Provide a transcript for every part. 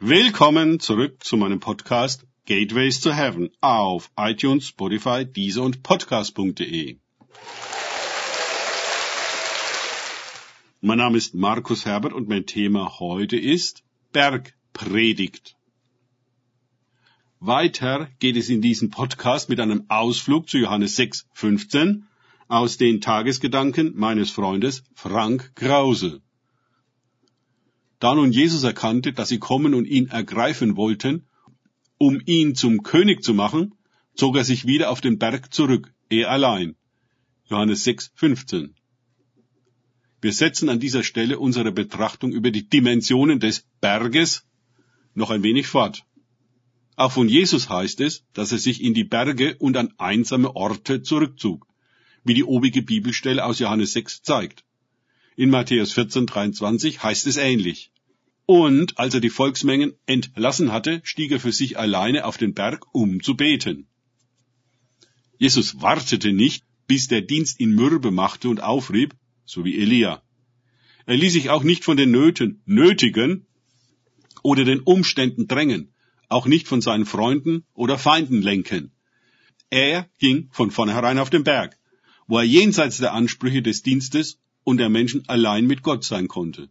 Willkommen zurück zu meinem Podcast Gateways to Heaven auf iTunes, Spotify, Deezer und Podcast.de. Mein Name ist Markus Herbert und mein Thema heute ist Bergpredigt. Weiter geht es in diesem Podcast mit einem Ausflug zu Johannes 6, 15 aus den Tagesgedanken meines Freundes Frank Krause. Da nun Jesus erkannte, dass sie kommen und ihn ergreifen wollten, um ihn zum König zu machen, zog er sich wieder auf den Berg zurück, er allein. Johannes 6, 15. Wir setzen an dieser Stelle unsere Betrachtung über die Dimensionen des Berges noch ein wenig fort. Auch von Jesus heißt es, dass er sich in die Berge und an einsame Orte zurückzog, wie die obige Bibelstelle aus Johannes 6 zeigt. In Matthäus 14, 23 heißt es ähnlich. Und als er die Volksmengen entlassen hatte, stieg er für sich alleine auf den Berg, um zu beten. Jesus wartete nicht, bis der Dienst ihn mürbe machte und aufrieb, so wie Elia. Er ließ sich auch nicht von den Nöten nötigen oder den Umständen drängen, auch nicht von seinen Freunden oder Feinden lenken. Er ging von vornherein auf den Berg, wo er jenseits der Ansprüche des Dienstes und der Menschen allein mit Gott sein konnte.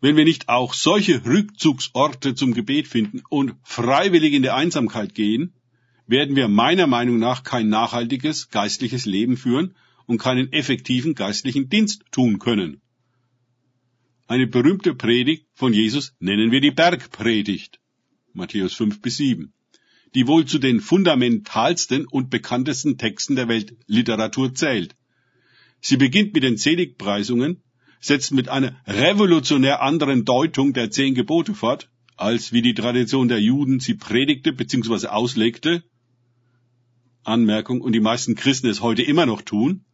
Wenn wir nicht auch solche Rückzugsorte zum Gebet finden und freiwillig in der Einsamkeit gehen, werden wir meiner Meinung nach kein nachhaltiges geistliches Leben führen und keinen effektiven geistlichen Dienst tun können. Eine berühmte Predigt von Jesus nennen wir die Bergpredigt. Matthäus 5 bis 7 die wohl zu den fundamentalsten und bekanntesten Texten der Weltliteratur zählt. Sie beginnt mit den Seligpreisungen, setzt mit einer revolutionär anderen Deutung der zehn Gebote fort, als wie die Tradition der Juden sie predigte bzw. auslegte, Anmerkung, und die meisten Christen es heute immer noch tun,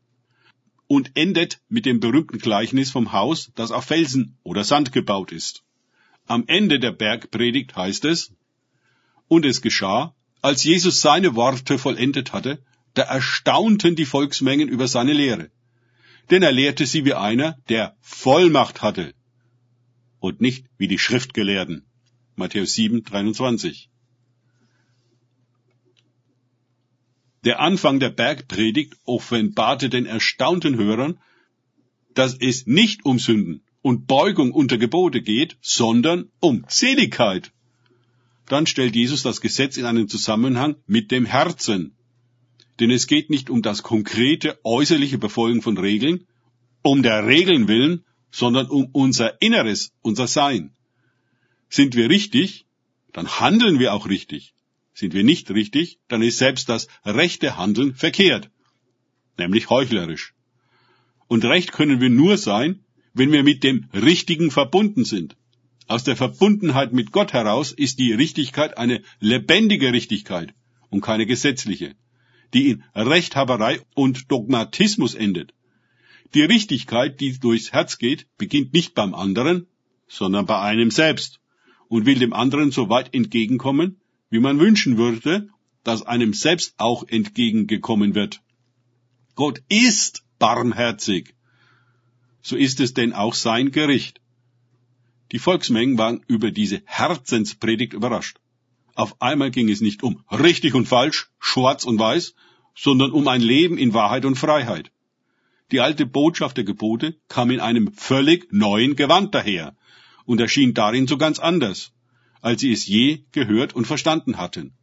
und endet mit dem berühmten Gleichnis vom Haus, das auf Felsen oder Sand gebaut ist. Am Ende der Bergpredigt heißt es, und es geschah, als Jesus seine Worte vollendet hatte, da erstaunten die Volksmengen über seine Lehre denn er lehrte sie wie einer, der Vollmacht hatte und nicht wie die Schriftgelehrten. Matthäus 7, 23. Der Anfang der Bergpredigt offenbarte den erstaunten Hörern, dass es nicht um Sünden und Beugung unter Gebote geht, sondern um Seligkeit. Dann stellt Jesus das Gesetz in einen Zusammenhang mit dem Herzen. Denn es geht nicht um das konkrete äußerliche Befolgen von Regeln, um der Regeln willen, sondern um unser Inneres, unser Sein. Sind wir richtig, dann handeln wir auch richtig. Sind wir nicht richtig, dann ist selbst das rechte Handeln verkehrt, nämlich heuchlerisch. Und recht können wir nur sein, wenn wir mit dem Richtigen verbunden sind. Aus der Verbundenheit mit Gott heraus ist die Richtigkeit eine lebendige Richtigkeit und keine gesetzliche die in Rechthaberei und Dogmatismus endet. Die Richtigkeit, die durchs Herz geht, beginnt nicht beim anderen, sondern bei einem selbst und will dem anderen so weit entgegenkommen, wie man wünschen würde, dass einem selbst auch entgegengekommen wird. Gott ist barmherzig. So ist es denn auch sein Gericht. Die Volksmengen waren über diese Herzenspredigt überrascht. Auf einmal ging es nicht um richtig und falsch, schwarz und weiß, sondern um ein Leben in Wahrheit und Freiheit. Die alte Botschaft der Gebote kam in einem völlig neuen Gewand daher und erschien darin so ganz anders, als sie es je gehört und verstanden hatten.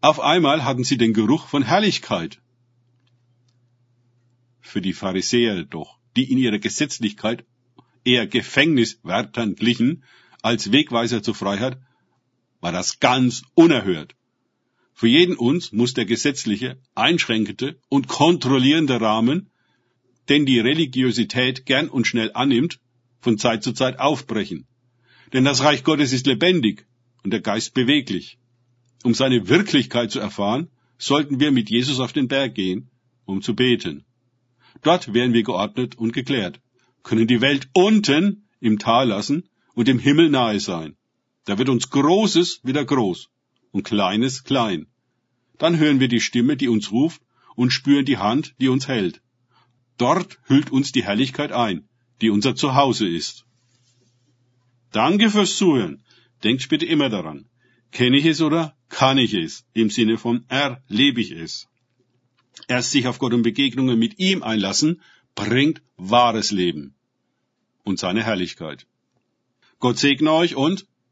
Auf einmal hatten sie den Geruch von Herrlichkeit. Für die Pharisäer doch, die in ihrer Gesetzlichkeit eher Gefängniswärtern glichen als Wegweiser zur Freiheit, war das ganz unerhört. Für jeden uns muss der gesetzliche, einschränkende und kontrollierende Rahmen, den die Religiosität gern und schnell annimmt, von Zeit zu Zeit aufbrechen. Denn das Reich Gottes ist lebendig und der Geist beweglich. Um seine Wirklichkeit zu erfahren, sollten wir mit Jesus auf den Berg gehen, um zu beten. Dort werden wir geordnet und geklärt, können die Welt unten im Tal lassen und dem Himmel nahe sein. Da wird uns Großes wieder groß und Kleines klein. Dann hören wir die Stimme, die uns ruft und spüren die Hand, die uns hält. Dort hüllt uns die Herrlichkeit ein, die unser Zuhause ist. Danke fürs Zuhören. Denkt bitte immer daran. Kenne ich es oder kann ich es? Im Sinne von erlebe ich es. Erst sich auf Gott und Begegnungen mit ihm einlassen, bringt wahres Leben und seine Herrlichkeit. Gott segne euch und